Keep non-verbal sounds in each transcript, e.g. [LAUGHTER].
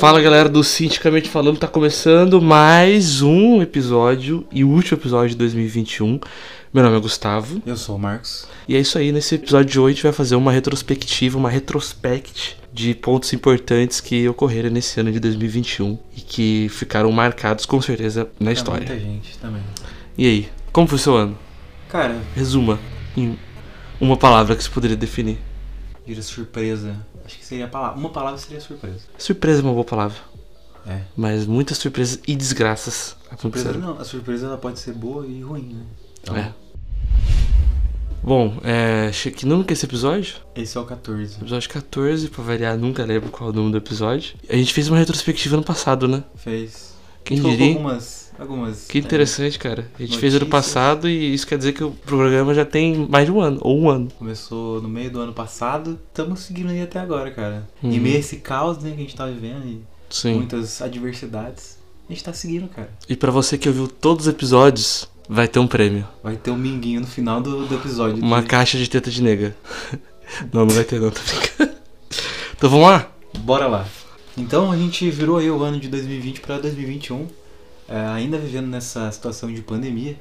Fala galera do Cientificamente Falando, tá começando mais um episódio e último episódio de 2021. Meu nome é Gustavo. Eu sou o Marcos. E é isso aí, nesse episódio de hoje a gente vai fazer uma retrospectiva, uma retrospect de pontos importantes que ocorreram nesse ano de 2021 e que ficaram marcados com certeza na história. Muita gente também. E aí, como foi seu ano? Cara, Resuma em uma palavra que você poderia definir. diria surpresa. Acho que seria a palavra. Uma palavra seria surpresa. Surpresa é uma boa palavra, É. mas muitas surpresas e desgraças Surpresa não, a surpresa ela pode ser boa e ruim, né? Então, É. Bom, é. Que número que é esse episódio? esse é o 14. Episódio 14, pra variar, nunca lembro qual é o número do episódio. A gente fez uma retrospectiva ano passado, né? Fez. Quem diria? algumas. Algumas Que é, interessante, cara. A gente fez ano passado e isso quer dizer que o programa já tem mais de um ano, ou um ano. começou no meio do ano passado. Estamos seguindo aí até agora, cara. Uhum. Em meio esse caos né, que a gente tá vivendo e Sim. muitas adversidades, a gente tá seguindo, cara. E pra você que ouviu todos os episódios, vai ter um prêmio. Vai ter um minguinho no final do, do episódio. Uma que- caixa de teta de nega. [LAUGHS] não, não vai ter não, tô brincando. Então vamos lá? Bora lá. Então a gente virou aí o ano de 2020 para 2021, é, ainda vivendo nessa situação de pandemia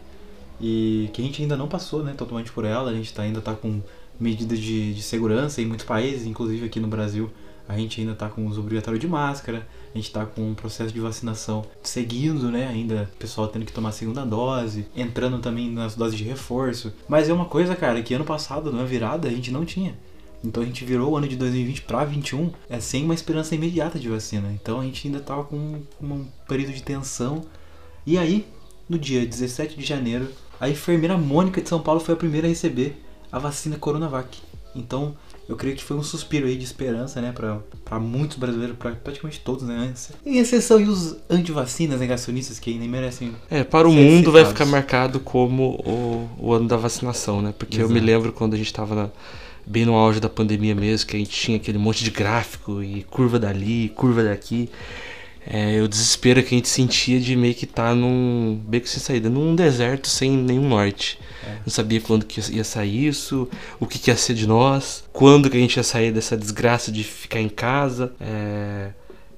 e que a gente ainda não passou, né, totalmente por ela. A gente tá, ainda tá com medidas de, de segurança em muitos países, inclusive aqui no Brasil. A gente ainda tá com uso obrigatório de máscara, a gente tá com um processo de vacinação seguindo, né? Ainda o pessoal tendo que tomar a segunda dose, entrando também nas doses de reforço. Mas é uma coisa, cara, que ano passado, na virada, a gente não tinha. Então a gente virou o ano de 2020 para 21 é sem uma esperança imediata de vacina. Então a gente ainda tava com um período de tensão. E aí, no dia 17 de janeiro, a enfermeira Mônica de São Paulo foi a primeira a receber a vacina Coronavac. Então, eu creio que foi um suspiro aí de esperança, né, pra muitos brasileiros, pra praticamente todos, né, em exceção e os antivacinas negacionistas que nem merecem. É, para o mundo vai citados. ficar marcado como o, o ano da vacinação, né? Porque eu me Exato. lembro quando a gente tava na- bem no auge da pandemia mesmo, que a gente tinha aquele monte de gráfico e curva dali, curva daqui. É, o desespero que a gente sentia de meio que estar num beco sem saída, num deserto sem nenhum norte. É. Não sabia quando que ia sair isso, o que, que ia ser de nós, quando que a gente ia sair dessa desgraça de ficar em casa. É,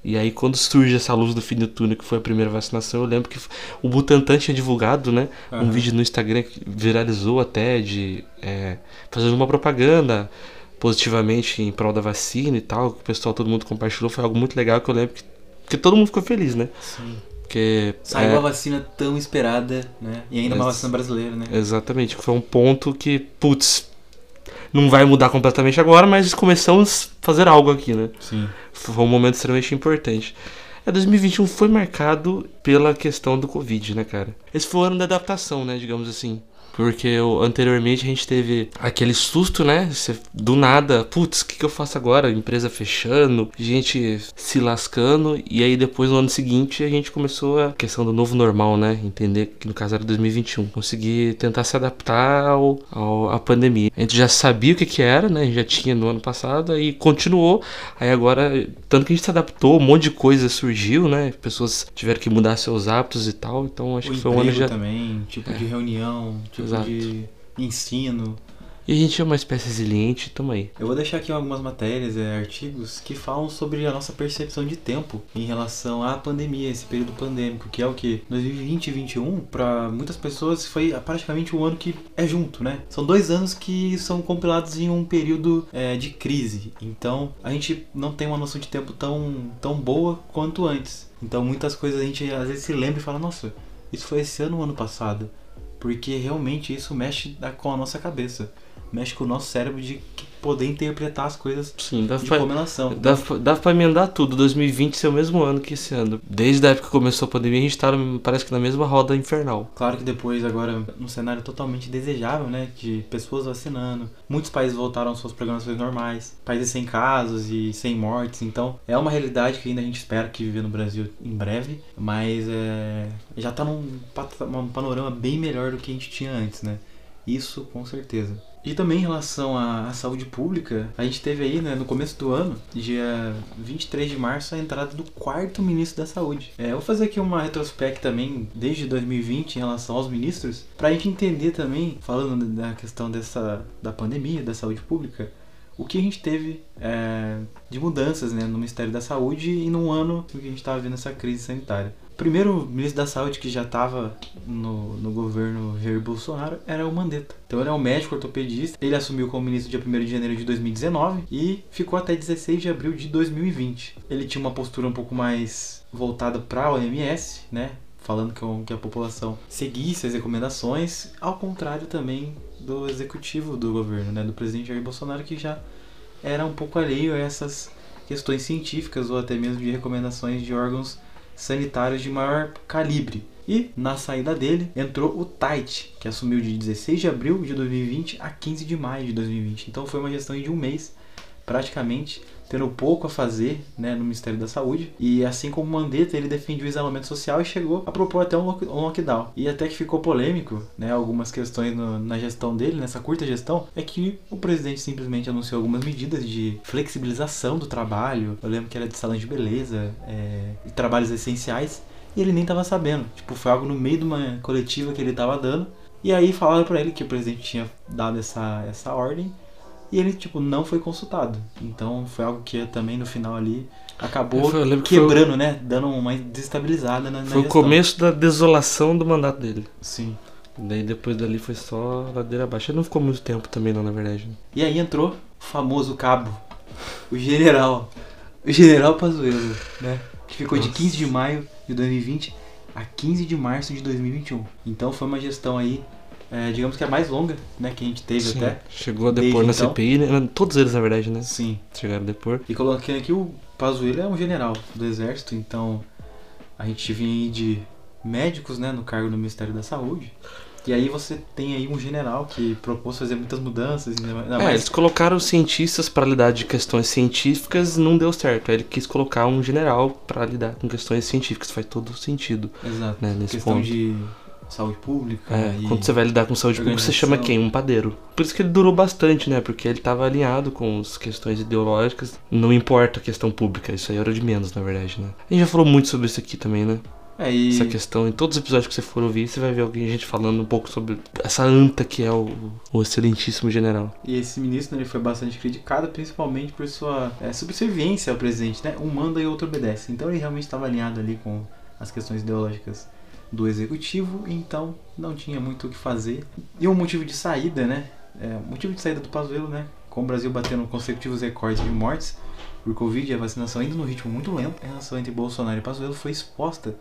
E aí quando surge essa luz do fim do túnel, que foi a primeira vacinação, eu lembro que o Butantan tinha divulgado, né? Um Aham. vídeo no Instagram que viralizou até de é, fazendo uma propaganda positivamente em prol da vacina e tal, que o pessoal, todo mundo compartilhou, foi algo muito legal que eu lembro que, que todo mundo ficou feliz, né? Sim. Porque Saiu é, a vacina tão esperada, né? E ainda uma Ex- vacina brasileira, né? Exatamente, foi um ponto que, putz, não vai mudar completamente agora, mas começamos a fazer algo aqui, né? Sim. Foi um momento extremamente importante. É, 2021 foi marcado pela questão do Covid, né, cara? Esse foi o ano da adaptação, né, digamos assim. Porque o- anteriormente a gente teve aquele susto, né? Você, do nada, putz, o que, que eu faço agora? Empresa fechando, gente se lascando. E aí depois no ano seguinte a gente começou a questão do novo normal, né? Entender que no caso era 2021. Conseguir tentar se adaptar ao, ao- à pandemia. A gente já sabia o que, que era, né? A gente já tinha no ano passado, aí continuou. Aí agora, tanto que a gente se adaptou, um monte de coisa surgiu, né? Pessoas tiveram que mudar seus hábitos e tal. Então acho o que foi um ano já. também, tipo de reunião, tipo Exato. de ensino. E a gente é uma espécie resiliente, tamo aí. Eu vou deixar aqui algumas matérias, é, artigos que falam sobre a nossa percepção de tempo em relação à pandemia, esse período pandêmico, que é o que 2020 e 2021 para muitas pessoas foi praticamente um ano que é junto, né? São dois anos que são compilados em um período é, de crise. Então a gente não tem uma noção de tempo tão tão boa quanto antes. Então muitas coisas a gente às vezes se lembra e fala, nossa, isso foi esse ano ou ano passado? Porque realmente isso mexe com a nossa cabeça. Mexe com o nosso cérebro de poder interpretar as coisas Sim, dá de pra, como elas são. dá, pra- dá pra emendar tudo. 2020 ser o mesmo ano que esse ano. Desde a época que começou a pandemia, a gente tá, parece que na mesma roda infernal. Claro que depois, agora, num cenário totalmente desejável, né? De pessoas vacinando. Muitos países voltaram às suas programações normais. Países sem casos e sem mortes. Então, é uma realidade que ainda a gente espera que viver no Brasil em breve. Mas é, já tá num, pat- um panorama bem melhor do que a gente tinha antes, né? Isso com certeza. E também em relação à, à, saúde pública, a gente teve aí, né, no começo do ano, dia 23 de março, a entrada do quarto ministro da saúde. É, eu vou fazer aqui uma retrospect também, desde 2020, em relação aos ministros, para a gente entender também, falando da questão dessa, da pandemia, da saúde pública, o que a gente teve é, de mudanças né, no Ministério da Saúde e num ano que a gente estava vendo essa crise sanitária. O primeiro ministro da Saúde que já estava no, no governo Jair Bolsonaro era o Mandetta. Então ele é um médico ortopedista, ele assumiu como ministro dia 1 de janeiro de 2019 e ficou até 16 de abril de 2020. Ele tinha uma postura um pouco mais voltada para a OMS, né? falando que a população seguisse as recomendações, ao contrário também do executivo do governo, né, do presidente Jair Bolsonaro, que já era um pouco alheio a essas questões científicas ou até mesmo de recomendações de órgãos sanitários de maior calibre. E na saída dele entrou o Tait, que assumiu de 16 de abril de 2020 a 15 de maio de 2020. Então foi uma gestão de um mês, praticamente, tendo pouco a fazer né, no Ministério da Saúde. E assim como Mandetta, ele defendia o isolamento social e chegou a propor até um lockdown. E até que ficou polêmico, né, algumas questões no, na gestão dele, nessa curta gestão, é que o presidente simplesmente anunciou algumas medidas de flexibilização do trabalho. Eu lembro que era de salão de beleza é, e trabalhos essenciais. E ele nem estava sabendo. Tipo, foi algo no meio de uma coletiva que ele estava dando. E aí falaram para ele que o presidente tinha dado essa, essa ordem e ele, tipo, não foi consultado. Então foi algo que também no final ali acabou quebrando, foi... né? Dando uma desestabilizada na, na Foi gestão. o começo da desolação do mandato dele. Sim. Daí depois dali foi só ladeira abaixo. Ele não ficou muito tempo também não, na verdade. Né? E aí entrou o famoso cabo, o general, o general Pazuello, né? Que ficou Nossa. de 15 de maio de 2020 a 15 de março de 2021. Então foi uma gestão aí é, digamos que é a mais longa, né, que a gente teve Sim, até. Chegou a depor na então. CPI, né? Todos eles, na verdade, né? Sim. Chegaram a depor. E coloquei aqui o Pazuello é um general do exército, então a gente vinha de médicos, né, no cargo do Ministério da Saúde. E aí você tem aí um general que propôs fazer muitas mudanças. Ainda é, mais... eles colocaram cientistas para lidar de questões científicas, não deu certo. Aí ele quis colocar um general para lidar com questões científicas, faz todo sentido. Exato. Né, nesse questão ponto. de saúde pública. É, quando você vai lidar com saúde pública, você chama quem? Um padeiro. Por isso que ele durou bastante, né? Porque ele estava alinhado com as questões ideológicas. Não importa a questão pública, isso aí era de menos, na verdade, né? A gente já falou muito sobre isso aqui também, né? É, e... Essa questão, em todos os episódios que você for ouvir, você vai ver alguém, gente falando um pouco sobre essa anta que é o, o excelentíssimo general. E esse ministro né, ele foi bastante criticado, principalmente por sua é, subserviência ao presidente, né? Um manda e outro obedece. Então ele realmente estava alinhado ali com as questões ideológicas do executivo, então não tinha muito o que fazer. E um motivo de saída, né? É, motivo de saída do Pazuello, né? Com o Brasil batendo consecutivos recordes de mortes por Covid e a vacinação ainda no ritmo muito lento, a relação entre Bolsonaro e Pazuello foi exposta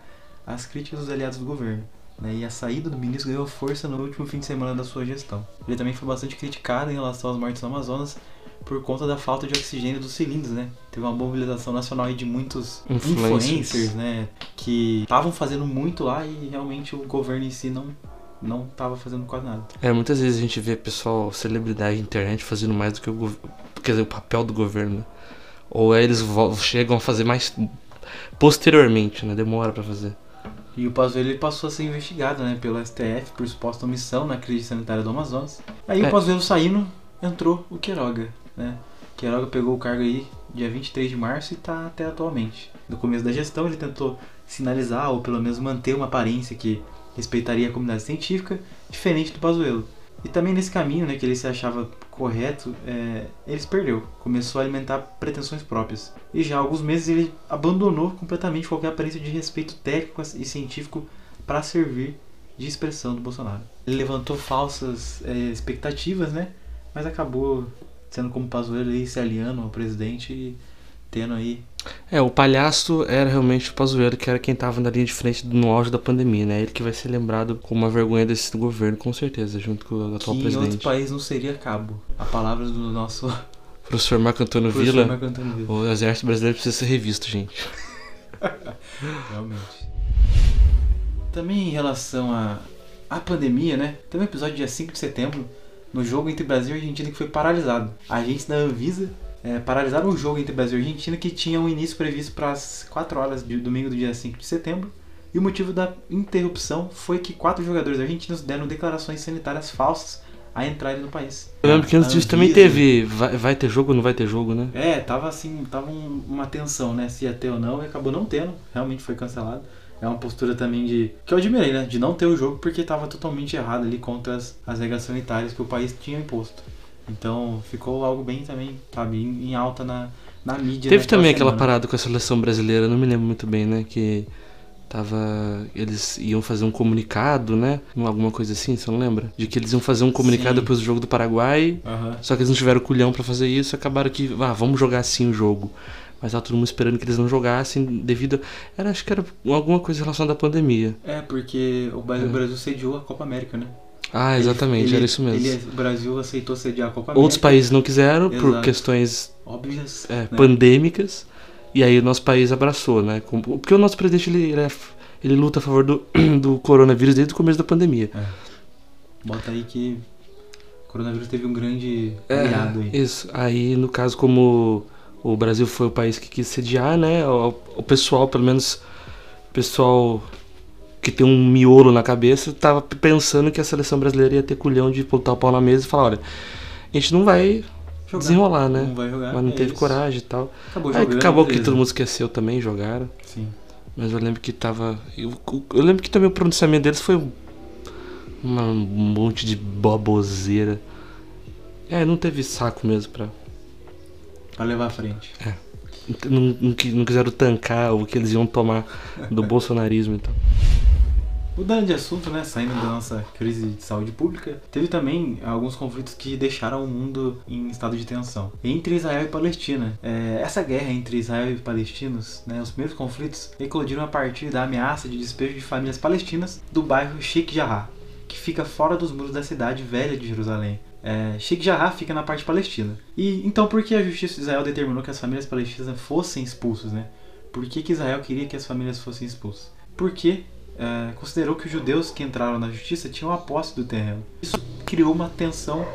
às críticas dos aliados do governo. Né, e a saída do ministro ganhou força no último fim de semana da sua gestão. Ele também foi bastante criticado em relação às mortes no Amazonas por conta da falta de oxigênio dos cilindros, né? Teve uma mobilização nacional de muitos influencers, influencers né? Que estavam fazendo muito lá e realmente o governo em si não não estava fazendo quase nada. É, muitas vezes a gente vê pessoal, celebridade, internet fazendo mais do que o, quer dizer, o papel do governo. Né? Ou eles chegam a fazer mais posteriormente, né? Demora para fazer. E o Pazuello ele passou a ser investigado, né, pelo STF por suposta omissão na crise sanitária do Amazonas. Aí é. o Pazuello saindo, entrou o Queiroga né? Queiroga pegou o cargo aí dia 23 de março e está até atualmente. No começo da gestão ele tentou sinalizar ou pelo menos manter uma aparência que respeitaria a comunidade científica, diferente do Pazuello. E também nesse caminho, né, que ele se achava correto, é, ele se perdeu, começou a alimentar pretensões próprias. E já há alguns meses ele abandonou completamente qualquer aparência de respeito técnico e científico para servir de expressão do Bolsonaro. Ele levantou falsas é, expectativas, né, mas acabou sendo como Pazuello se aliando ao presidente e tendo aí. É, o palhaço era realmente o Pazuello, que era quem estava na linha de frente no auge da pandemia, né? Ele que vai ser lembrado como uma vergonha desse governo, com certeza, junto com o atual que presidente. em outro país não seria cabo. A palavra do nosso Professor Marco Antônio Professor Villa, Marco Antônio Villa. O exército brasileiro precisa ser revisto, gente. [LAUGHS] Realmente. Também em relação à a, a pandemia, né? Teve um episódio dia 5 de setembro no jogo entre Brasil e Argentina que foi paralisado. A agentes da Anvisa é, paralisaram o jogo entre Brasil e Argentina que tinha um início previsto para as 4 horas de domingo do dia 5 de setembro. E o motivo da interrupção foi que quatro jogadores argentinos deram declarações sanitárias falsas a entrarem no país. Eu lembro que antes disso também teve. Vai, vai ter jogo ou não vai ter jogo, né? É, tava assim, tava um- uma tensão, né? Se ia ter ou não, e acabou não tendo, realmente foi cancelado. É uma postura também de. que eu admirei, né? De não ter o jogo porque tava totalmente errado ali contra as, as regras sanitárias que o país tinha imposto. Então ficou algo bem também, sabe, em, em alta na, na mídia. Teve né, também aquela semana. parada com a seleção brasileira, não me lembro muito bem, né? Que tava. Eles iam fazer um comunicado, né? Alguma coisa assim, você não lembra? De que eles iam fazer um comunicado depois do jogo do Paraguai. Aham. Só que eles não tiveram culhão pra fazer isso, acabaram que, ah, vamos jogar assim o jogo. Mas tava todo mundo esperando que eles não jogassem devido. Era, acho que era alguma coisa relacionada à pandemia. É, porque o Brasil, o Brasil sediou a Copa América, né? Ah, exatamente, Ele- era isso mesmo. ele- o Brasil aceitou sediar a Copa América. Outros países não quiseram por Exato. questões Óbvias. é, né? pandêmicas. E aí o nosso país abraçou, né? Porque o nosso presidente ele, ele, é- ele luta a favor do, [CLEARS THROAT] do coronavírus desde o começo da pandemia. Bota aí que o coronavírus teve um grande É, aliado aí. Isso. Aí, no caso, como o Brasil foi o país que quis sediar, né? O, o pessoal, pelo menos o pessoal que tem um miolo na cabeça, tava pensando que a seleção brasileira ia ter culhão de botar o pau na mesa e falar, olha, a gente não vai Jogar. desenrolar, né? Não vai jogar. Mas não é teve isso. coragem e tal. Acabou Aí jogando. acabou que todo mundo esqueceu também, jogaram. Sim. Mas eu lembro que tava. Eu, eu lembro que também o pronunciamento deles foi um, um monte de baboseira. É, não teve saco mesmo pra. Pra levar à frente. Não, não, qui- não quiseram tancar o que eles iam tomar do [LAUGHS] bolsonarismo então. Mudando de assunto, né? Saindo da nossa crise de saúde pública, teve também alguns conflitos que deixaram o mundo em estado de tensão. Entre Israel e Palestina. É, essa guerra entre Israel e palestinos, né, os primeiros conflitos, eclodiram a partir da ameaça de despejo de famílias palestinas do bairro Sheikh Jarrah, que fica fora dos muros da cidade velha de Jerusalém. É, Sheikh Jarrah fica na parte palestina. E então por que a justiça de Israel determinou que as famílias palestinas fossem expulsas, né? Por que, que Israel queria que as famílias fossem expulsas? Porque é, considerou que os judeus que entraram na justiça tinham a posse do terreno. Isso criou uma tensão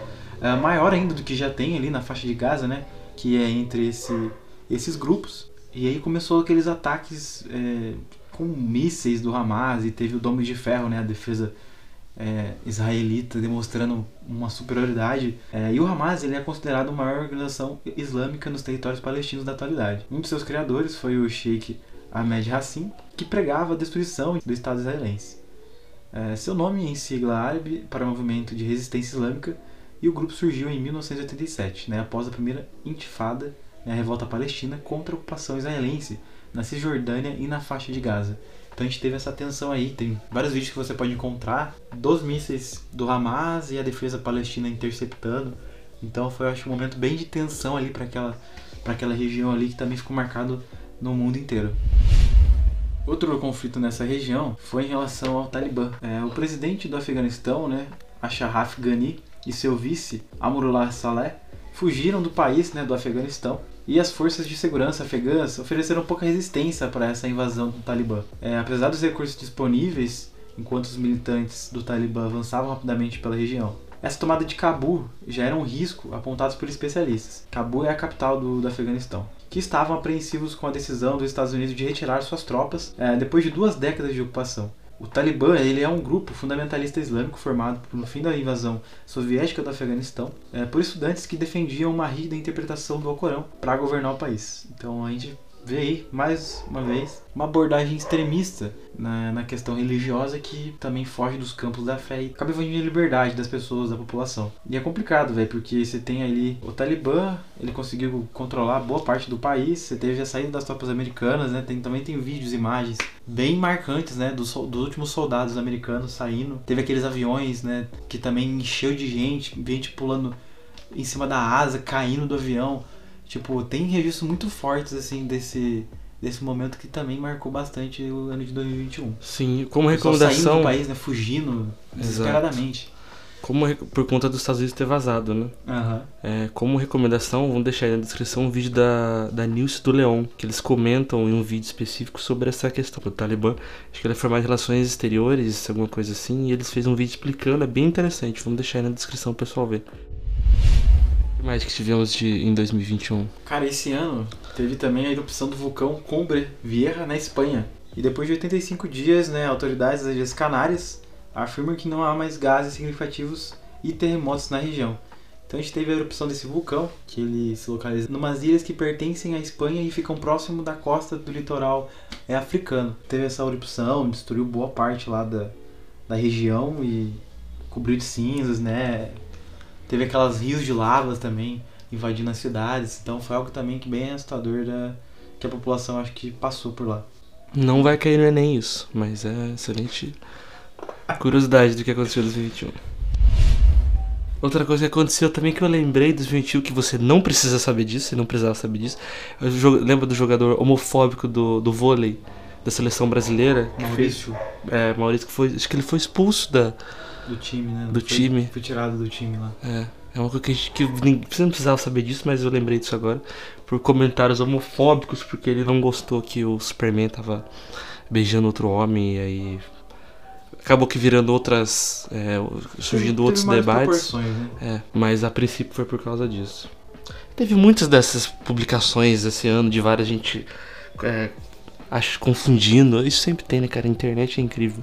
é, maior ainda do que já tem ali na faixa de Gaza, né? Que é entre esse, esses grupos. E aí começou aqueles ataques é, com mísseis do Hamas e teve o Dome de Ferro, né? A defesa é, israelita demonstrando uma superioridade. É, e o Hamas ele é considerado a maior organização islâmica nos territórios palestinos da atualidade. Um dos seus criadores foi o Sheikh Ahmed Hassim, que pregava a destruição do Estado israelense. É, seu nome em sigla árabe para o movimento de resistência islâmica e o grupo surgiu em 1987, né, após a primeira intifada, né, a revolta palestina contra a ocupação israelense na Cisjordânia e na faixa de Gaza. Então a gente teve essa tensão aí, tem vários vídeos que você pode encontrar dos mísseis do Hamas e a defesa palestina interceptando. Então foi, eu acho, um momento bem de tensão ali para aquela, aquela região ali que também ficou marcado no mundo inteiro. Outro conflito nessa região foi em relação ao Talibã. É, o presidente do Afeganistão, né, Ashraf Ghani, e seu vice, Amrullah Saleh, fugiram do país, né, do Afeganistão, e as forças de segurança afegãs ofereceram pouca resistência para essa invasão do Talibã. É, apesar dos recursos disponíveis, enquanto os militantes do Talibã avançavam rapidamente pela região. Essa tomada de Cabul já era um risco apontado por especialistas. Cabul é a capital do, do Afeganistão, que estavam apreensivos com a decisão dos Estados Unidos de retirar suas tropas é, depois de duas décadas de ocupação. O Talibã ele é um grupo fundamentalista islâmico formado no fim da invasão soviética do Afeganistão é, por estudantes que defendiam uma rígida interpretação do Alcorão para governar o país. Então a gente vê aí, mais uma vez, uma abordagem extremista na, na questão religiosa que também foge dos campos da fé e acaba invadindo a liberdade das pessoas, da população. E é complicado, velho, porque você tem ali o Talibã, ele conseguiu controlar boa parte do país, você teve a saída das tropas americanas, né? Tem, também tem vídeos, imagens bem marcantes, né? Dos, dos últimos soldados americanos saindo. Teve aqueles aviões, né? Que também encheu de gente, gente pulando em cima da asa, caindo do avião. Tipo, tem registros muito fortes, assim, desse, desse momento que também marcou bastante o ano de 2021. Sim, como O pessoal saindo recomendação. do país, né? Fugindo desesperadamente. Como re- por conta dos Estados Unidos ter vazado, né? Aham. É, como recomendação, vamos deixar aí na descrição um vídeo da, da Nilce do Leão, que eles comentam em um vídeo específico sobre essa questão do Talibã. Acho que ele é formado em relações exteriores, alguma coisa assim, e eles fez um vídeo explicando, é bem interessante. Vamos deixar aí na descrição pro pessoal ver. Que mais que tivemos de, em 2021? Cara, esse ano teve também a erupção do vulcão Cumbre Vieja na Espanha. E depois de 85 dias, né, autoridades das Ilhas Canárias afirmam que não há mais gases significativos e terremotos na região. Então a gente teve a erupção desse vulcão, que ele se localiza em umas ilhas que pertencem à Espanha e ficam próximo da costa do litoral é, africano. Teve essa erupção, destruiu boa parte lá da, da região e cobriu de cinzas, né? Teve aquelas rios de lavas também invadindo as cidades. Então foi algo também que bem assustador da, que a população acho que passou por lá. Não vai cair no Enem isso, mas é excelente curiosidade do que aconteceu em 2021. Outra coisa que aconteceu também que eu lembrei dos 2021 que você não precisa saber disso, você não precisava saber disso. Eu lembro do jogador homofóbico do, do vôlei da seleção brasileira. Maurício. Fez, é, Maurício que foi. Acho que ele foi expulso da. Do time, né? Do foi, time. Foi tirado do time lá. É. É uma coisa que, a gente, que você não precisava saber disso, mas eu lembrei disso agora. Por comentários homofóbicos, porque ele não gostou que o Superman tava beijando outro homem e aí acabou que virando outras. É, surgindo outros debates. Né? É, mas a princípio foi por causa disso. Teve muitas dessas publicações esse ano de várias gente. É, acho confundindo. Isso sempre tem, né, cara? A internet é incrível.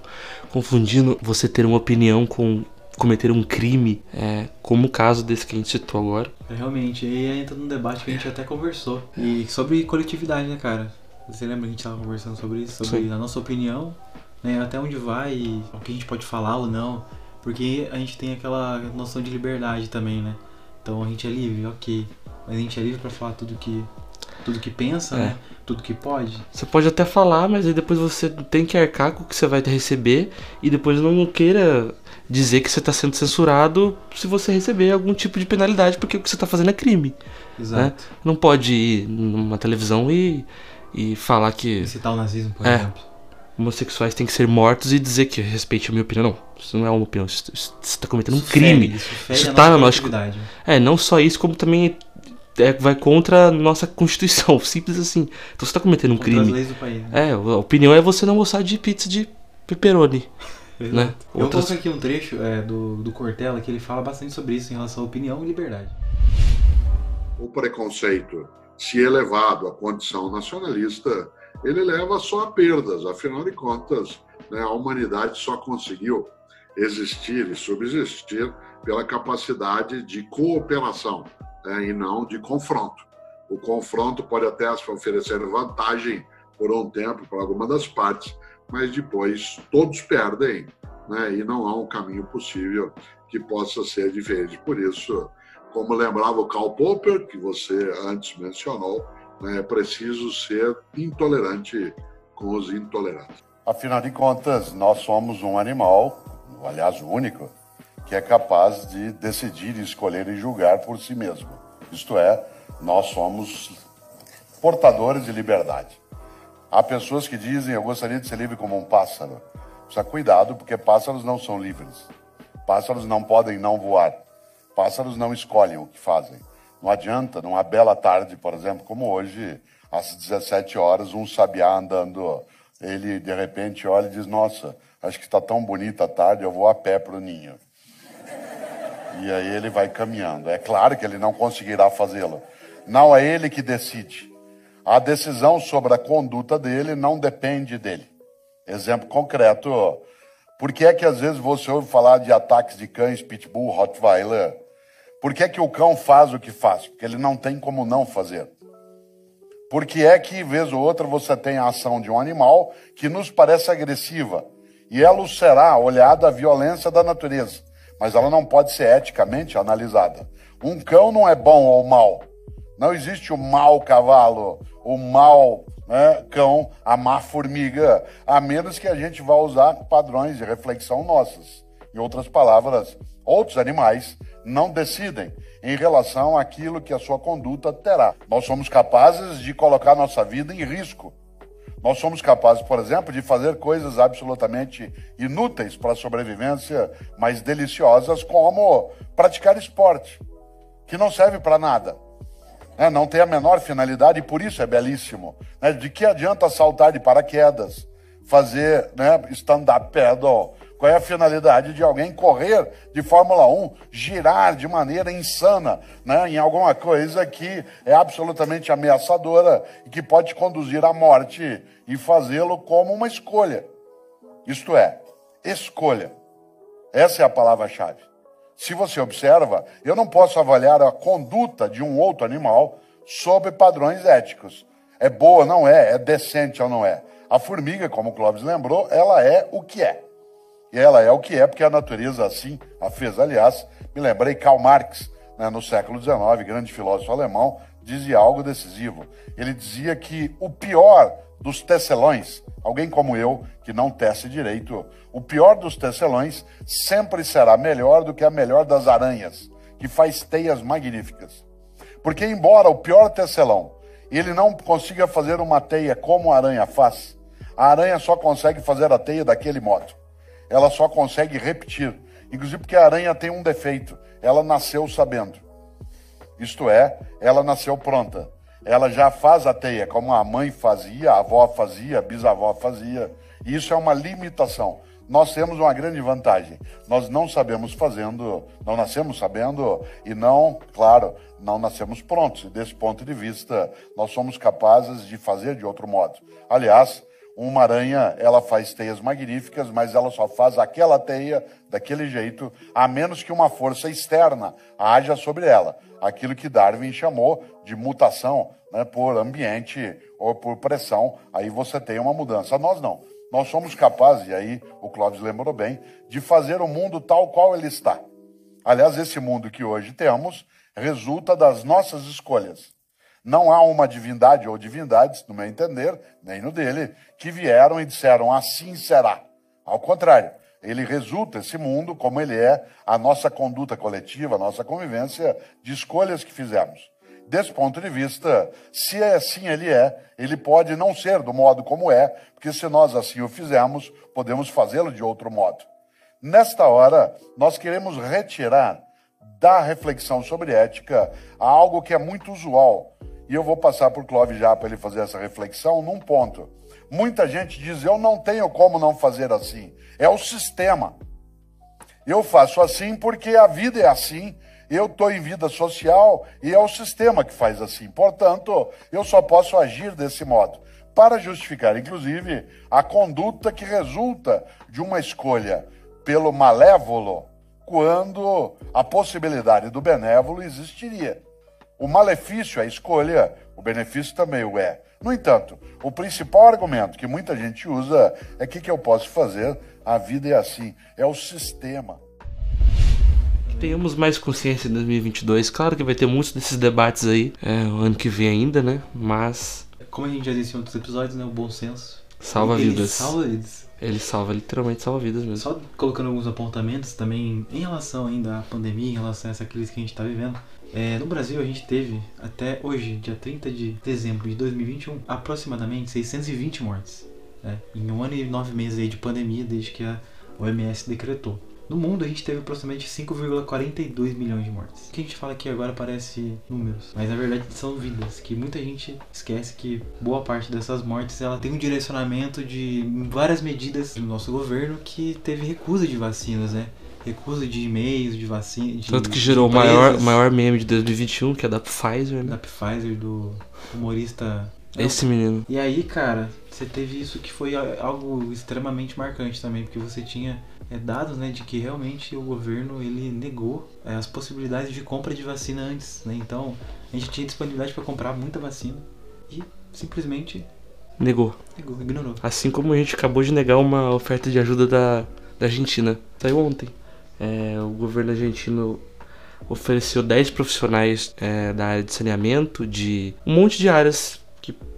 Confundindo você ter uma opinião com cometer um crime, é, como o caso desse que a gente citou agora. É, realmente, e aí entra num debate que a gente até conversou. E sobre coletividade, né, cara? Você lembra que a gente tava conversando sobre isso? Sobre Sim. a nossa opinião né, até onde vai, o que a gente pode falar ou não, porque a gente tem aquela noção de liberdade também, né? Então a gente é livre, ok, mas a gente é livre para falar tudo que tudo que pensa, é. né? Tudo que pode. Você pode até falar, mas aí depois você tem que arcar com o que você vai receber e depois não queira dizer que você está sendo censurado se você receber algum tipo de penalidade, porque o que você está fazendo é crime. Né? Exato. Né? Não pode ir numa televisão e, e falar que. Citar o nazismo, por é, exemplo homossexuais têm que ser mortos e dizer que respeite a minha opinião. Não, isso não é uma opinião, isso, você está cometendo um crime. Fere, isso isso tá na nossa. É, não só isso, como também é, vai contra a nossa Constituição, [LAUGHS] simples assim. Então você está cometendo um contra crime. As leis do país, né? É, a opinião é você não gostar de pizza de pepperoni. [LAUGHS] né? Eu Outras... coloquei aqui um trecho é, do, do Cortella que ele fala bastante sobre isso em relação à opinião e liberdade. O preconceito, se elevado à condição nacionalista, ele leva só a perdas. Afinal de contas, né, a humanidade só conseguiu existir e subsistir pela capacidade de cooperação né, e não de confronto. O confronto pode até oferecer vantagem por um tempo para alguma das partes, mas depois todos perdem né, e não há um caminho possível que possa ser diferente. Por isso, como lembrava o Karl Popper, que você antes mencionou, é preciso ser intolerante com os intolerantes. Afinal de contas, nós somos um animal, aliás, único, que é capaz de decidir, escolher e julgar por si mesmo. Isto é, nós somos portadores de liberdade. Há pessoas que dizem, eu gostaria de ser livre como um pássaro. Precisa cuidado, porque pássaros não são livres. Pássaros não podem não voar. Pássaros não escolhem o que fazem. Não adianta, numa bela tarde, por exemplo, como hoje, às 17 horas, um sabiá andando, ele de repente olha e diz: Nossa, acho que está tão bonita a tarde, eu vou a pé para o ninho. E aí ele vai caminhando. É claro que ele não conseguirá fazê-lo. Não é ele que decide. A decisão sobre a conduta dele não depende dele. Exemplo concreto: por que é que às vezes você ouve falar de ataques de cães, pitbull, rottweiler? Por que é que o cão faz o que faz? Porque ele não tem como não fazer. Porque é que, vez ou outra, você tem a ação de um animal que nos parece agressiva. E ela será olhada a violência da natureza. Mas ela não pode ser eticamente analisada. Um cão não é bom ou mal. Não existe o mau cavalo, o mau né, cão, a má formiga, a menos que a gente vá usar padrões de reflexão nossas. Em outras palavras, outros animais não decidem em relação àquilo que a sua conduta terá. Nós somos capazes de colocar nossa vida em risco. Nós somos capazes, por exemplo, de fazer coisas absolutamente inúteis para a sobrevivência, mas deliciosas, como praticar esporte, que não serve para nada. Né? Não tem a menor finalidade e por isso é belíssimo. Né? De que adianta saltar de paraquedas, fazer né, stand-up paddle, qual é a finalidade de alguém correr de Fórmula 1, girar de maneira insana né, em alguma coisa que é absolutamente ameaçadora e que pode conduzir à morte e fazê-lo como uma escolha? Isto é, escolha. Essa é a palavra-chave. Se você observa, eu não posso avaliar a conduta de um outro animal sob padrões éticos. É boa, não é? É decente ou não é? A formiga, como o Clóvis lembrou, ela é o que é. E ela é o que é porque a natureza assim a fez. Aliás, me lembrei Karl Marx, né, no século XIX, grande filósofo alemão, dizia algo decisivo. Ele dizia que o pior dos tecelões, alguém como eu, que não tece direito, o pior dos tecelões sempre será melhor do que a melhor das aranhas, que faz teias magníficas. Porque, embora o pior tecelão ele não consiga fazer uma teia como a aranha faz, a aranha só consegue fazer a teia daquele modo. Ela só consegue repetir. Inclusive porque a aranha tem um defeito. Ela nasceu sabendo. Isto é, ela nasceu pronta. Ela já faz a teia como a mãe fazia, a avó fazia, a bisavó fazia. E isso é uma limitação. Nós temos uma grande vantagem. Nós não sabemos fazendo, não nascemos sabendo e não, claro, não nascemos prontos. Desse ponto de vista, nós somos capazes de fazer de outro modo. Aliás, uma aranha, ela faz teias magníficas, mas ela só faz aquela teia daquele jeito, a menos que uma força externa haja sobre ela. Aquilo que Darwin chamou de mutação né, por ambiente ou por pressão, aí você tem uma mudança. Nós não. Nós somos capazes, e aí o Clóvis lembrou bem, de fazer o mundo tal qual ele está. Aliás, esse mundo que hoje temos resulta das nossas escolhas. Não há uma divindade ou divindades, no meu entender, nem no dele, que vieram e disseram assim será. Ao contrário, ele resulta, esse mundo, como ele é, a nossa conduta coletiva, a nossa convivência de escolhas que fizemos. Desse ponto de vista, se é assim ele é, ele pode não ser do modo como é, porque se nós assim o fizermos, podemos fazê-lo de outro modo. Nesta hora, nós queremos retirar da reflexão sobre ética algo que é muito usual e eu vou passar por Clóvis já para ele fazer essa reflexão num ponto. Muita gente diz: eu não tenho como não fazer assim. É o sistema. Eu faço assim porque a vida é assim. Eu estou em vida social e é o sistema que faz assim. Portanto, eu só posso agir desse modo. Para justificar, inclusive, a conduta que resulta de uma escolha pelo malévolo, quando a possibilidade do benévolo existiria. O malefício é a escolha, o benefício também o é. No entanto, o principal argumento que muita gente usa é o que, que eu posso fazer, a vida é assim, é o sistema. Que tenhamos mais consciência em 2022. Claro que vai ter muitos desses debates aí, é, o ano que vem ainda, né? Mas. Como a gente já disse em outros episódios, né? O bom senso. Salva ele vidas. Salva vidas. Ele salva, literalmente salva vidas mesmo. Só colocando alguns apontamentos também em relação ainda à pandemia, em relação a essa crise que a gente está vivendo. É, no Brasil, a gente teve, até hoje, dia 30 de dezembro de 2021, aproximadamente 620 mortes. Né? Em um ano e nove meses aí de pandemia, desde que a OMS decretou. No mundo, a gente teve aproximadamente 5,42 milhões de mortes. O que a gente fala aqui agora parece números, mas na verdade são vidas, que muita gente esquece que boa parte dessas mortes ela tem um direcionamento de várias medidas do nosso governo que teve recusa de vacinas, né? recusa de e-mails, de vacina. De, Tanto que gerou o maior, maior meme de 2021, que é da Pfizer, né? Da Pfizer, do humorista. Esse menino. E aí, cara, você teve isso que foi algo extremamente marcante também, porque você tinha é, dados né, de que realmente o governo ele negou é, as possibilidades de compra de vacina antes. Né? Então, a gente tinha disponibilidade para comprar muita vacina e simplesmente negou. Negou, ignorou. Assim como a gente acabou de negar uma oferta de ajuda da, da Argentina. Saiu ontem. É, o governo argentino ofereceu 10 profissionais é, da área de saneamento, de um monte de áreas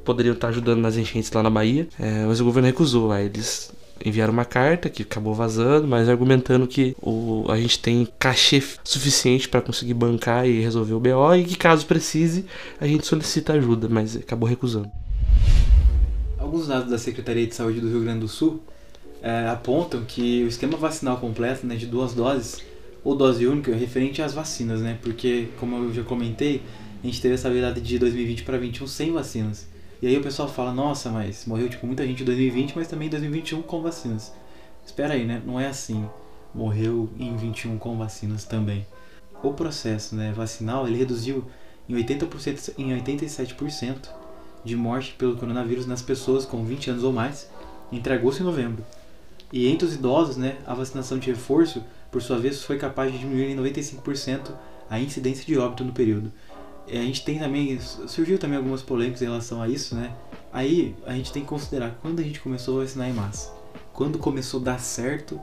poderiam estar ajudando nas enchentes lá na Bahia, é, mas o governo recusou. Aí eles enviaram uma carta que acabou vazando, mas argumentando que o, a gente tem cachê suficiente para conseguir bancar e resolver o BO e que caso precise a gente solicita ajuda, mas acabou recusando. Alguns dados da Secretaria de Saúde do Rio Grande do Sul é, apontam que o esquema vacinal completo, né, de duas doses ou dose única, é referente às vacinas, né? Porque, como eu já comentei, a gente teve essa virada de 2020 para 2021 sem vacinas. E aí o pessoal fala, nossa, mas morreu tipo muita gente em 2020, mas também em 2021 com vacinas. Espera aí, né? Não é assim. Morreu em 21 com vacinas também. O processo, né, vacinal, ele reduziu em 80% em 87% de morte pelo coronavírus nas pessoas com 20 anos ou mais entre agosto e novembro. E entre os idosos, né, a vacinação de reforço por sua vez, foi capaz de diminuir em 95% a incidência de óbito no período. A gente tem também, surgiu também algumas polêmicas em relação a isso, né? Aí a gente tem que considerar quando a gente começou a vacinar em massa. Quando começou a dar certo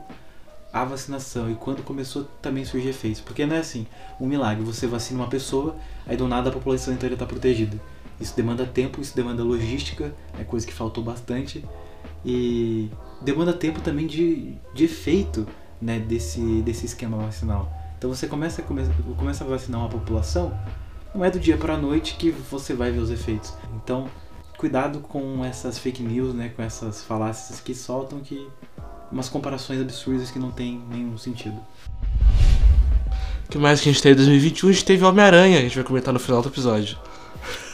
a vacinação e quando começou também a surgir efeitos. Porque não é assim, um milagre, você vacina uma pessoa, aí do nada a população inteira está protegida. Isso demanda tempo, isso demanda logística, é coisa que faltou bastante. E demanda tempo também de, de efeito né, desse, desse esquema vacinal. Então você começa, começa, começa a vacinar uma população, não é do dia para a noite que você vai ver os efeitos. Então, cuidado com essas fake news, né, com essas falácias que soltam que umas comparações absurdas que não tem nenhum sentido. O que mais que a gente teve em 2021? A gente teve Homem-Aranha, a gente vai comentar no final do episódio.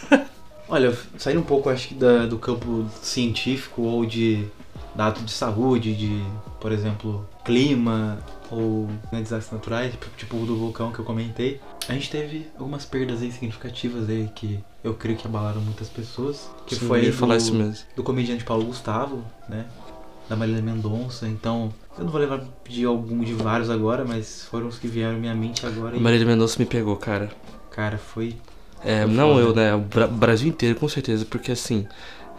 [LAUGHS] Olha, saindo um pouco, acho que da, do campo científico ou de dados de saúde, de, por exemplo, clima ou né, desastres naturais, tipo, tipo o do vulcão que eu comentei, a gente teve algumas perdas aí significativas aí que eu creio que abalaram muitas pessoas. Que Sim, foi do, falar isso mesmo. do comediante Paulo Gustavo, né? Da Marília Mendonça. Então, eu não vou lembrar de algum de vários agora, mas foram os que vieram à minha mente agora. E, Marília Mendonça me pegou, cara. cara, foi. É, Foi não foda. eu, né? O Bra- Brasil inteiro, com certeza, porque assim.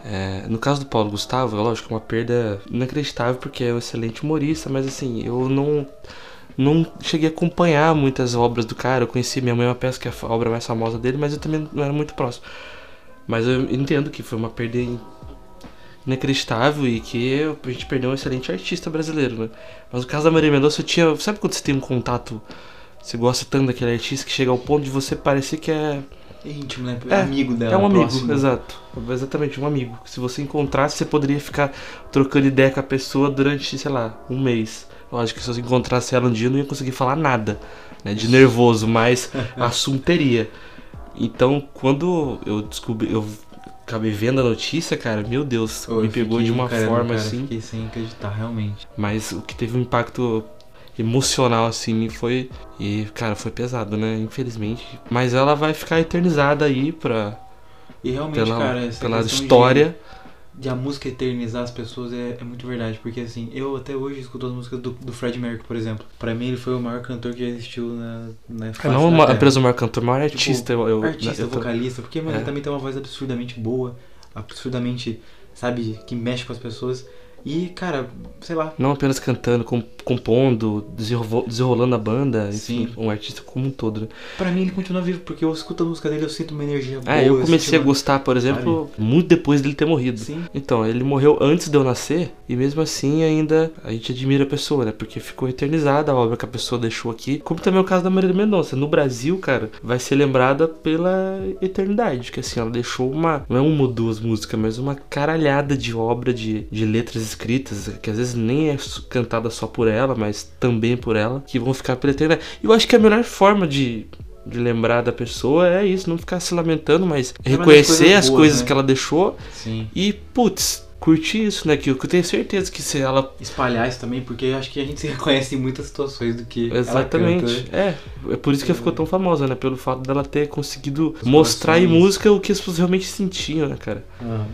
é, no caso do Paulo Gustavo, é lógico, é uma perda inacreditável, porque é um excelente humorista, mas assim, eu não. Não cheguei a acompanhar muitas obras do cara. Eu conheci Minha Mãe é uma Peça, que é a obra mais famosa dele, mas eu também não era muito próximo. Mas eu entendo que foi uma perda in- inacreditável e que a gente perdeu um excelente artista brasileiro, né? Mas no caso da Maria Mendonça, eu tinha. Sabe quando você tem um contato, você gosta tanto daquele artista que chega ao ponto de você parecer que é. íntimo, né? É, amigo dela. É um amigo, próximo. exato. Exatamente, um amigo. Se você encontrasse, você poderia ficar trocando ideia com a pessoa durante, sei lá, um mês. Lógico que se você encontrasse ela um dia, eu não ia conseguir falar nada, né? De nervoso, mas [LAUGHS] assunto teria. Então, quando eu descobri, eu acabei vendo a notícia, cara, meu Deus, Eu me pegou fiquei de uma forma cara, assim. Fiquei sem acreditar, realmente. Mas o que teve um impacto emocional assim foi e cara foi pesado né infelizmente mas ela vai ficar eternizada aí pra E realmente, pela, cara, pela questão de- história de a música eternizar as pessoas é, é muito verdade, porque assim, eu até hoje escuto as músicas do, do Fred Mercury, por exemplo. Pra mim ele foi o maior cantor que já existiu na, na face É, não da apenas o maior cantor, o maior Tipo, artista. Eu, eu, Artista, eu vocalista, porque mano, É. ele também tem uma voz absurdamente boa, absurdamente, sabe, que mexe com as pessoas. E, cara, sei lá, Não apenas cantando, com- compondo, desenrolando, a banda, enfim, Sim. um artista como um todo. Né? pra mim ele continua vivo, porque eu escuto a música dele eu sinto uma energia boa. É, eu comecei sinto a gostar, por exemplo, muito depois dele ter morrido. Sim, Então, ele morreu antes de eu nascer, e mesmo assim ainda a gente admira a pessoa, né? Porque ficou eternizada a obra que a pessoa deixou aqui. Como também é o caso da Marília Mendonça. No Brasil, cara, vai ser lembrada pela eternidade. Que assim, ela deixou uma. Não é uma ou duas músicas, mas uma caralhada de obra de, de letras escritas, que às vezes nem é cantada só por ela, mas também por ela, que vão ficar pela eternidade. E eu acho que a melhor forma de. De lembrar da pessoa é isso, não ficar se lamentando, mas das reconhecer coisas as boas, coisas né? que ela deixou sim. e, putz, curtir isso, né? Que eu que tenho certeza que se ela. Espalhar isso também, porque eu acho que a gente se reconhece em muitas situações do que Exatamente. canta. É, é por isso que ela ficou tão famosa, né? Pelo fato dela ter conseguido Os mostrar em música o que as pessoas realmente sentiam, né, cara? Aham.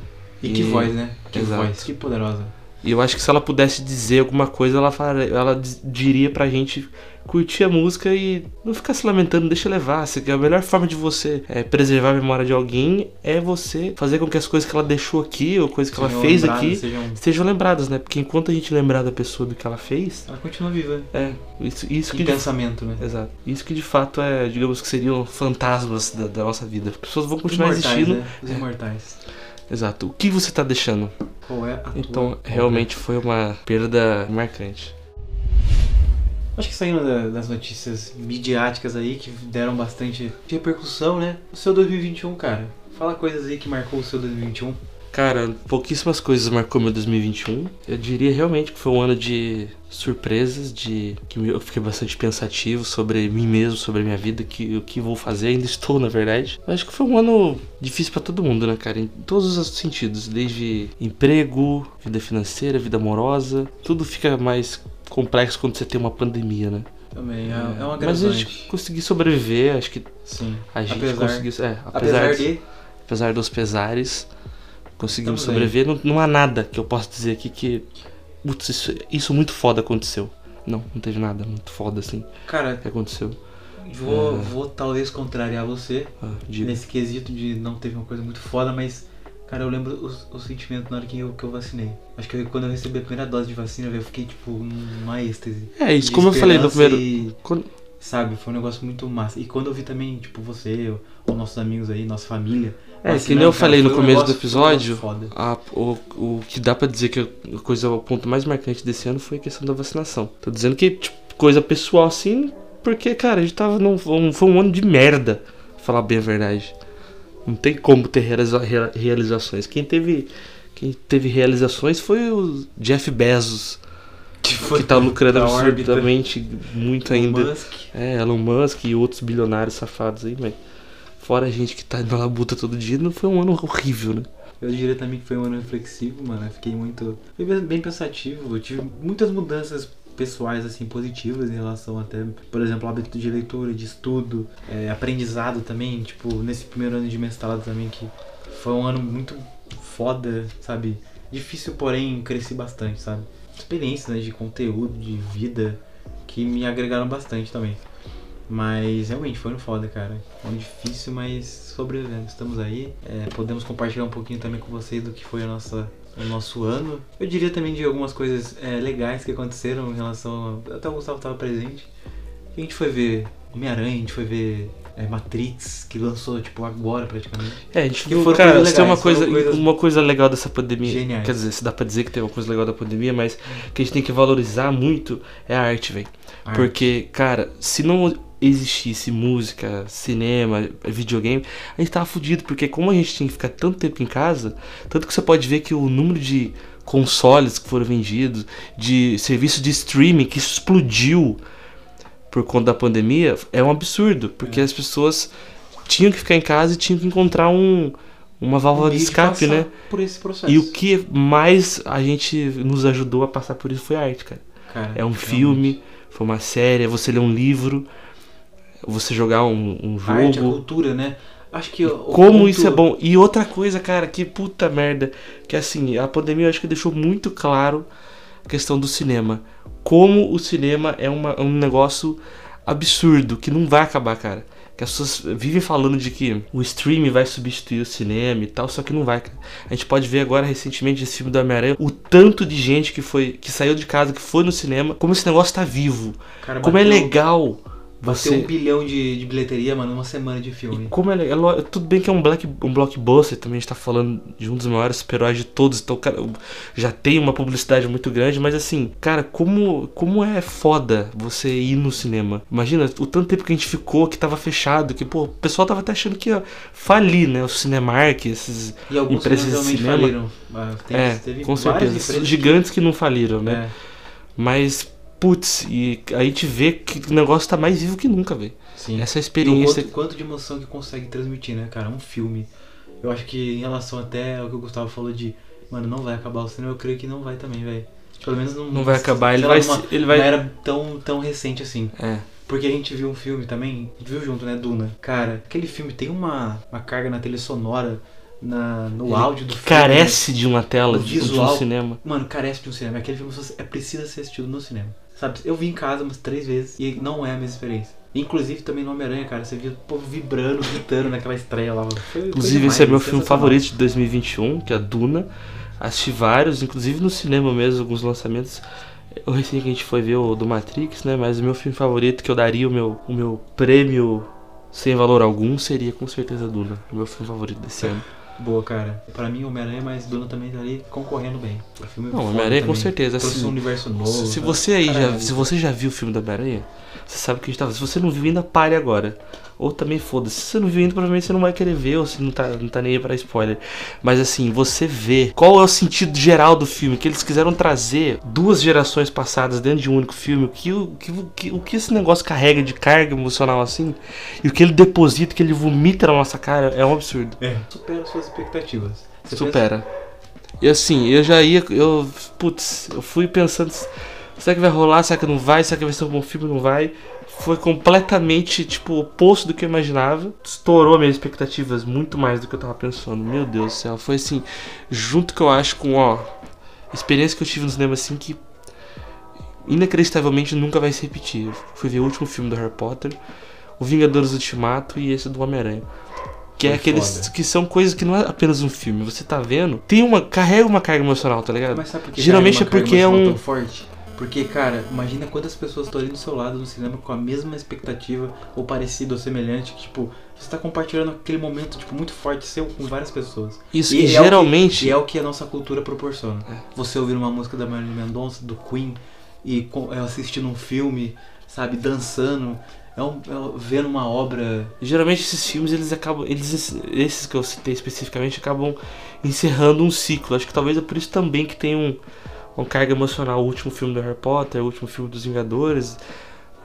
E, que E- voz, né? Que Exato. voz, que poderosa. E eu acho que se ela pudesse dizer alguma coisa, ela, falaria, ela diria pra gente curtir a música e não ficar se lamentando, deixa levar. A melhor forma de você é, preservar a memória de alguém é você fazer com que as coisas que ela deixou aqui, ou coisas que ela Sejam fez lembradas, aqui, Sejam... estejam lembradas, né? Porque enquanto a gente lembrar da pessoa do que ela fez, Ela continua viva. é, isso, isso Em que de pensamento, né? Exato. Isso que de fato é, digamos que seriam fantasmas da, da nossa vida. As pessoas vão continuar imortais, existindo. né? Os imortais. Exato. O que você tá deixando? Qual é a tua Então, obra? realmente foi uma perda marcante. Acho que saindo da- das notícias midiáticas aí, que deram bastante repercussão, né? O seu 2021, cara. Fala coisas aí que marcou o seu 2021. Cara, pouquíssimas coisas marcou meu 2021. Eu diria realmente que foi um ano de surpresas, de que eu fiquei bastante pensativo sobre mim mesmo, sobre a minha vida, que o que vou fazer, ainda [LAUGHS] estou, na verdade. Eu acho que foi um ano difícil pra todo mundo, né, cara, em todos os sentidos, desde emprego, vida financeira, vida amorosa, tudo fica mais complexo quando você tem uma pandemia, né? Também, é, é uma Mas a gente conseguiu sobreviver, acho que Sim. a gente apesar, conseguiu, é, apesar, apesar de... apesar dos pesares, conseguimos aí. sobreviver. Não, não há nada que eu possa dizer aqui que. Putz, isso, isso muito foda aconteceu. Não, não teve nada muito foda assim Cara, que aconteceu. vou, É. vou talvez contrariar você Ah, nesse quesito de não teve uma coisa muito foda, mas, cara, eu lembro o, o sentimento na hora que eu, que eu vacinei. Acho que eu- quando eu recebi a primeira dose de vacina, eu fiquei, tipo, numa êxtase. É, isso como eu falei no primeiro. e- quando- Sabe, foi um negócio muito massa. E quando eu vi também, tipo, você, ou, ou nossos amigos aí, nossa família. É, que nem eu cara, falei no foi um começo do episódio, a- o, o que dá pra dizer que a coisa, o ponto mais marcante desse ano foi a questão da vacinação. Tô dizendo que, tipo, coisa pessoal assim, porque, cara, a gente tava num. Foi um, foi um ano de merda, pra falar bem a verdade. Não tem como ter realiza- rea- realizações. Quem teve, quem teve realizações foi o Jeff Bezos, [LAUGHS] Que, foi que tá lucrando pra órbita. absurdamente muito ainda. Musk. É, Elon Musk e outros bilionários safados aí, mas. Fora a gente que tá na labuta todo dia, não foi um ano horrível, né? Eu diria também que foi um ano reflexivo, mano. Eu fiquei muito. Bem- bem pensativo. Eu tive muitas mudanças pessoais, assim, positivas em relação até, por exemplo, hábito de leitura, de estudo, é, aprendizado também. Tipo, nesse primeiro ano de mestrado também, que foi um ano muito foda, sabe? Difícil, porém, cresci bastante, sabe? Experiências, né, de conteúdo, de vida, que me agregaram bastante também. Mas realmente foi um foda, cara. Foi um difícil, mas sobrevivemos. Estamos aí. É, podemos compartilhar um pouquinho também com vocês do que foi a nossa, o nosso ano. Eu diria também de algumas coisas é, legais que aconteceram em relação. A... Até o Gustavo estava presente. A gente foi ver Homem-Aranha, a gente foi ver é, Matrix, que lançou tipo agora praticamente. É, a gente Que foram cara, se tem uma legais, coisa, coisas uma coisa legal dessa pandemia. geniais. Quer dizer, se dá pra dizer que tem uma coisa legal da pandemia, mas que a gente tem que valorizar muito é a arte, velho. Porque, cara, se não existisse música, cinema, videogame, a gente tava fudido, porque como a gente tinha que ficar tanto tempo em casa, tanto que você pode ver que o número de consoles que foram vendidos, de serviço de streaming que explodiu por conta da pandemia, é um absurdo, porque as pessoas tinham que ficar em casa e tinham que encontrar um uma válvula de meio escape, né? Por esse processo. E o que mais a gente nos ajudou a passar por isso foi a arte, cara. Cara, É um realmente. filme, foi uma série, é você ler um livro, você jogar um, um A arte, a jogo. cultura, né? Acho que. Como ponto- isso é bom. E outra coisa, cara, que puta merda. Que assim, a pandemia eu acho que deixou muito claro a questão do cinema. Como o cinema é uma- um negócio absurdo, que não vai acabar, cara. Que as pessoas vivem falando de que o streaming vai substituir o cinema e tal, só que não vai, cara. A gente pode ver agora recentemente esse filme do Homem-Aranha, o tanto de gente que foi que saiu de casa, que foi no cinema, como esse negócio tá vivo. Cara, Como é legal Você um bilhão de, de bilheteria, mano, numa semana de filme. como é legal, é tudo bem que é um, black, um blockbuster, também a gente tá falando de um dos maiores super-heróis de todos, então, cara, já tem uma publicidade muito grande, mas assim, cara, como, como é foda você ir no cinema. Imagina o tanto tempo que a gente ficou, que tava fechado, que, pô, o pessoal tava até achando que ia falir, né, o Cinemark, esses E empresas de cinema. faliram. Ah, tem- é, teve com certeza, gigantes que não faliram, né, É, mas... Putz, e a gente vê que o negócio tá mais vivo que nunca, velho. sim. Essa E o experiência. quanto, quanto de emoção que consegue transmitir, né, cara? Um filme. Eu acho que em relação até ao que o Gustavo falou de, mano, não vai acabar o cinema, eu creio que não vai também, velho. Pelo menos não, Não vai acabar, ele lá, vai, se- ele vai, Não era tão, tão recente assim. é. Porque a gente viu um filme também, viu junto, né, Duna. Cara, aquele filme tem uma, uma carga na trilha sonora, na, no Ele áudio do filme. carece de uma tela de, de um visual. cinema. Mano, carece de um cinema. Aquele filme é precisa ser assistido no cinema. Sabe? Eu vi em casa umas três vezes e não é a mesma experiência. Inclusive também no Homem-Aranha, cara, você via o povo vibrando, gritando naquela estreia lá. Foi Inclusive, esse é meu filme favorito de 2021, que é a Duna. Assisti vários, inclusive no cinema mesmo, alguns lançamentos. O recente que a gente foi ver o do Matrix, né? Mas o meu filme favorito que eu daria o meu, o meu prêmio sem valor algum seria com certeza Duna. O meu filme favorito desse ano. Boa, cara. Pra mim, Homem-Aranha, mas Duna também tá ali concorrendo bem. O filme é Não, foda Homem-Aranha com certeza. Assim, um universo novo. se tá? você aí já, Caralho. se você já viu o filme da Homem-Aranha, você sabe que a gente tava. Se você não viu ainda, pare agora. Ou também foda-se. Se você não viu ainda, provavelmente você não vai querer ver, ou se não tá, não tá nem aí pra spoiler. Mas assim, você vê qual é o sentido geral do filme, que eles quiseram trazer duas gerações passadas dentro de um único filme, o que, o que, o que, o que esse negócio carrega de carga emocional assim, e o que ele deposita, que ele vomita na nossa cara, é um absurdo. É. Supera suas expectativas. Você Supera. E assim, eu já ia. Eu. Putz, eu fui pensando. Será que vai rolar? Será que não vai? Será que vai ser um bom filme? Não vai? Foi completamente, tipo, o oposto do que eu imaginava. Estourou minhas expectativas muito mais do que eu tava pensando. Meu Deus do céu. Foi assim, junto que eu acho com, ó. Experiência que eu tive no cinema assim que. inacreditavelmente nunca vai se repetir. Eu fui ver o último filme do Harry Potter, o Vingadores Ultimato e esse do Homem-Aranha. Que é aqueles foda. que são coisas que não é apenas um filme, você tá vendo, tem uma carrega uma carga emocional, tá ligado? Mas sabe por que Geralmente é porque é um forte? Porque, cara, imagina quantas pessoas estão ali do seu lado no cinema com a mesma expectativa, ou parecido, ou semelhante, que, tipo, você tá compartilhando aquele momento, tipo, muito forte seu com várias pessoas. isso E e é o que- geralmente E é o que a nossa cultura proporciona. É. Você ouvir uma música da Marilyn Mendonça, do Queen, e é, assistindo um filme, sabe, dançando, é um, é vendo uma obra. Geralmente esses filmes eles acabam. Eles, esses que eu citei especificamente acabam encerrando um ciclo. Acho que talvez é por isso também que tem um, uma carga emocional. O último filme do Harry Potter, o último filme dos Vingadores.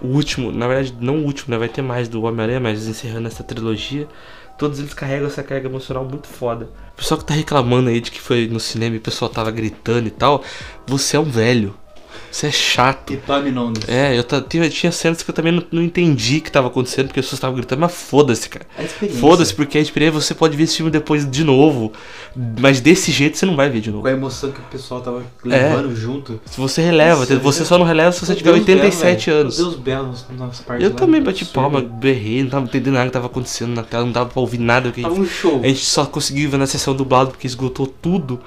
O último, na verdade, não o último, né? Vai ter mais do Homem-Aranha, mas encerrando essa trilogia. Todos eles carregam essa carga emocional muito foda. O pessoal que tá reclamando aí de que foi no cinema e o pessoal tava gritando e tal, você é um velho. Você é chato. E tome nomes. É, eu tinha, tinha cenas que eu também não, não entendi o que tava acontecendo, porque as pessoas estavam gritando, mas foda-se, cara. Foda-se, porque a experiência você pode ver esse filme depois de novo, mas desse jeito você não vai ver de Com novo. a emoção que o pessoal tava É. levando junto. Se você releva, Nossa, você só não releva se você tiver Deus, belo, 87 velho. anos. Meu Deus belo nas- partes Eu lá, também bati palma, berrei, não tava entendendo nada que tava acontecendo na tela, não dava pra ouvir nada. Que a, Tava gente, um show. a gente só conseguiu ver na sessão dublado porque esgotou tudo.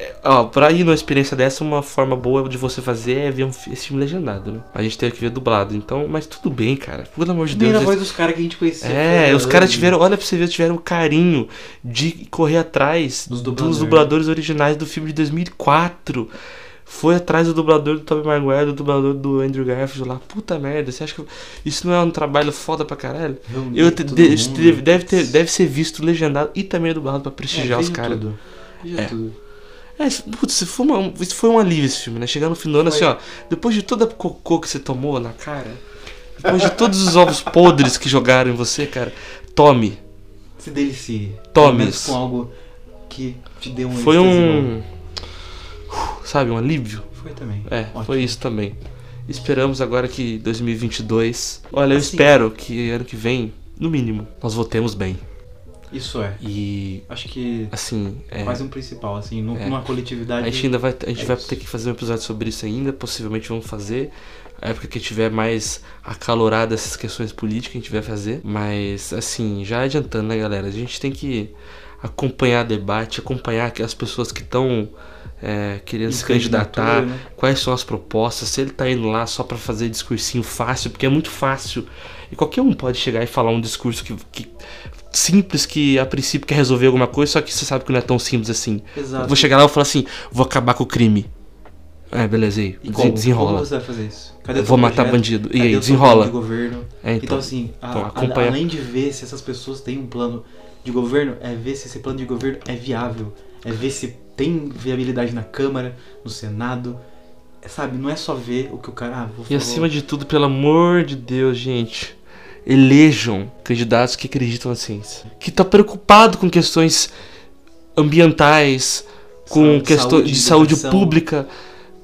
É, Ó, pra ir numa experiência dessa, uma forma boa de você fazer é ver um, esse filme legendado, né? A gente teve que ver dublado, então, mas tudo bem, cara. Pelo amor de Bem Deus. na esse- voz dos caras que a gente conhecia. É, os caras anos. tiveram, olha pra você ver, tiveram o carinho de correr atrás Dos dos dubladores. originais do filme de 2004. Foi atrás do dublador do Tobey Maguire, do dublador do Andrew Garfield lá. Puta merda, você acha que isso não é um trabalho foda pra caralho? Reunir Eu te- de- deve, ter, deve ser visto legendado e também dublado pra É, prestigiar os veja caras. É. tudo. É, putz, isso foi, uma- isso foi um alívio esse filme, né? Chegar no fim do ano assim, Foi. ó. Depois de toda a cocô que você tomou na cara, depois de todos os ovos podres que jogaram em você, cara, tome. Se delicie. Tome com algo que te dê um Foi um. Sabe, um alívio? Foi também. É, Ótimo. foi isso também. Esperamos agora que 2022. Olha, eu Assim. espero que ano que vem, no mínimo, nós votemos bem. Isso é. E, Acho que assim, é, quase um principal, assim, nu- É. numa a coletividade. gente ainda vai, a gente é vai isso. ter que fazer um episódio sobre isso ainda. Possivelmente vamos fazer. A época que tiver mais acalorada essas questões políticas, a gente vai fazer. Mas, assim, já adiantando, né, galera? A gente tem que acompanhar debate, acompanhar as pessoas que estão é, querendo se candidatar, né? quais são as propostas, se ele tá indo lá só pra fazer discursinho fácil, porque é muito fácil. E qualquer um pode chegar e falar um discurso que, que- simples que a princípio quer resolver alguma coisa, só que você sabe que não é tão simples assim. Exato. Vou chegar lá e falar assim, vou acabar com o crime. É, beleza, aí. E como? Desenrola. Como você vai fazer isso? Cadê Vou matar projeto? bandido. E aí, desenrola. de governo? É, Então, então. assim, a- Então, acompanha. além de ver se essas pessoas têm um plano de governo, é ver se esse plano de governo é viável. É ver se tem viabilidade na Câmara, no Senado. É, sabe, não é só ver o que o cara. Ah, vou E acima de tudo, pelo amor de Deus, gente, elejam candidatos que acreditam na ciência. Que tá preocupado com questões ambientais, com questões de saúde pública,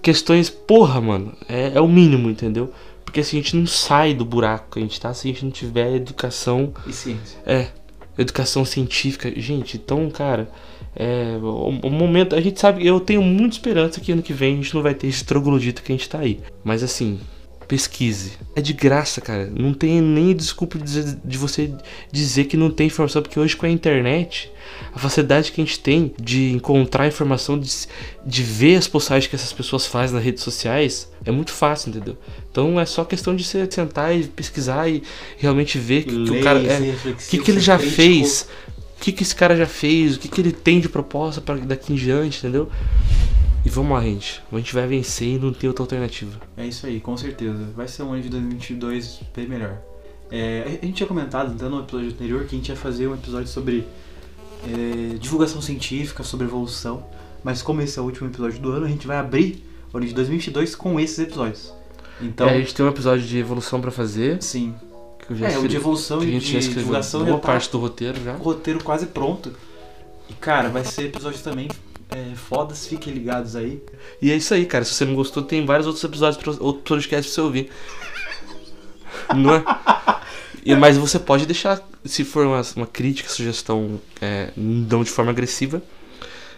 questões, porra, mano, é, é o mínimo, entendeu? Porque assim, a gente não sai do buraco que a gente tá se a gente não tiver educação E ciência. É, educação científica. Gente, então, cara, é, o, o momento. A gente sabe, eu tenho muita esperança que ano que vem a gente não vai ter esse troglodita que a gente tá aí. Mas assim, pesquise. É de graça, cara. Não tem nem desculpa de, dizer- de você dizer que não tem informação, porque hoje com a internet, a facilidade que a gente tem de encontrar informação, de, de ver as postagens que essas pessoas fazem nas redes sociais, é muito fácil, entendeu? Então é só questão de você sentar e pesquisar e realmente ver que, que o cara. É, que, que ele já crítico. fez? O que, que esse cara já fez? O que, que ele tem de proposta para daqui em diante, entendeu? E vamos lá, gente. A gente vai vencer e não tem outra alternativa. É isso aí, com certeza. Vai ser um ano de 2022 bem melhor. É, a gente tinha comentado até no episódio anterior que a gente ia fazer um episódio sobre é, divulgação científica, sobre evolução. Mas como esse é o último episódio do ano, a gente vai abrir o ano de 2022 com esses episódios. Então, É, a gente tem um episódio de evolução para fazer. sim. Que eu já É, o escrevi- de evolução e de divulgação boa já tá parte do roteiro já. o roteiro quase pronto. E cara, vai ser episódio também é, fodas, fiquem ligados aí. E é isso aí, cara. Se você não gostou, tem vários outros episódios, pra- outros podcasts pra você ouvir. [LAUGHS] Não é? E, mas você pode deixar, se for uma, uma crítica, sugestão, é, não de forma agressiva,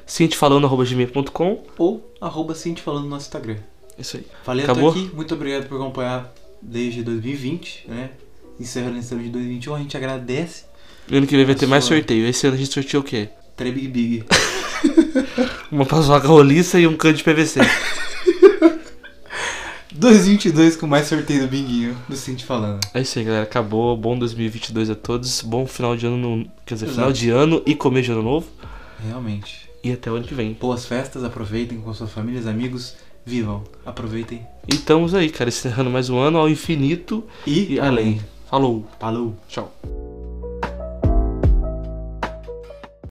cientefalando.gmail.com Ou arroba Ciente falando no nosso Instagram. Isso aí. Falei Acabou? aqui. Muito obrigado por acompanhar desde 2020, né? Encerrando esse ano de 2021. A gente agradece. Ano que vem vai ter mais sorteio. Esse ano a gente sorteou o quê? Tre Big Big. [LAUGHS] Uma paçoca roliça e um cano de PVC. 2022 [LAUGHS] com mais sorteio do Binguinho, do Cinti falando. É isso aí, galera. Acabou. Bom 2022 a todos. Bom final de ano. no- Quer dizer, final Exato. de ano e começo de ano novo. Realmente. E até o ano que vem. Boas festas, aproveitem com suas famílias, amigos. Vivam, aproveitem. E estamos aí, cara. Encerrando mais um ano ao infinito E, e além. Falou. Falou! Tchau.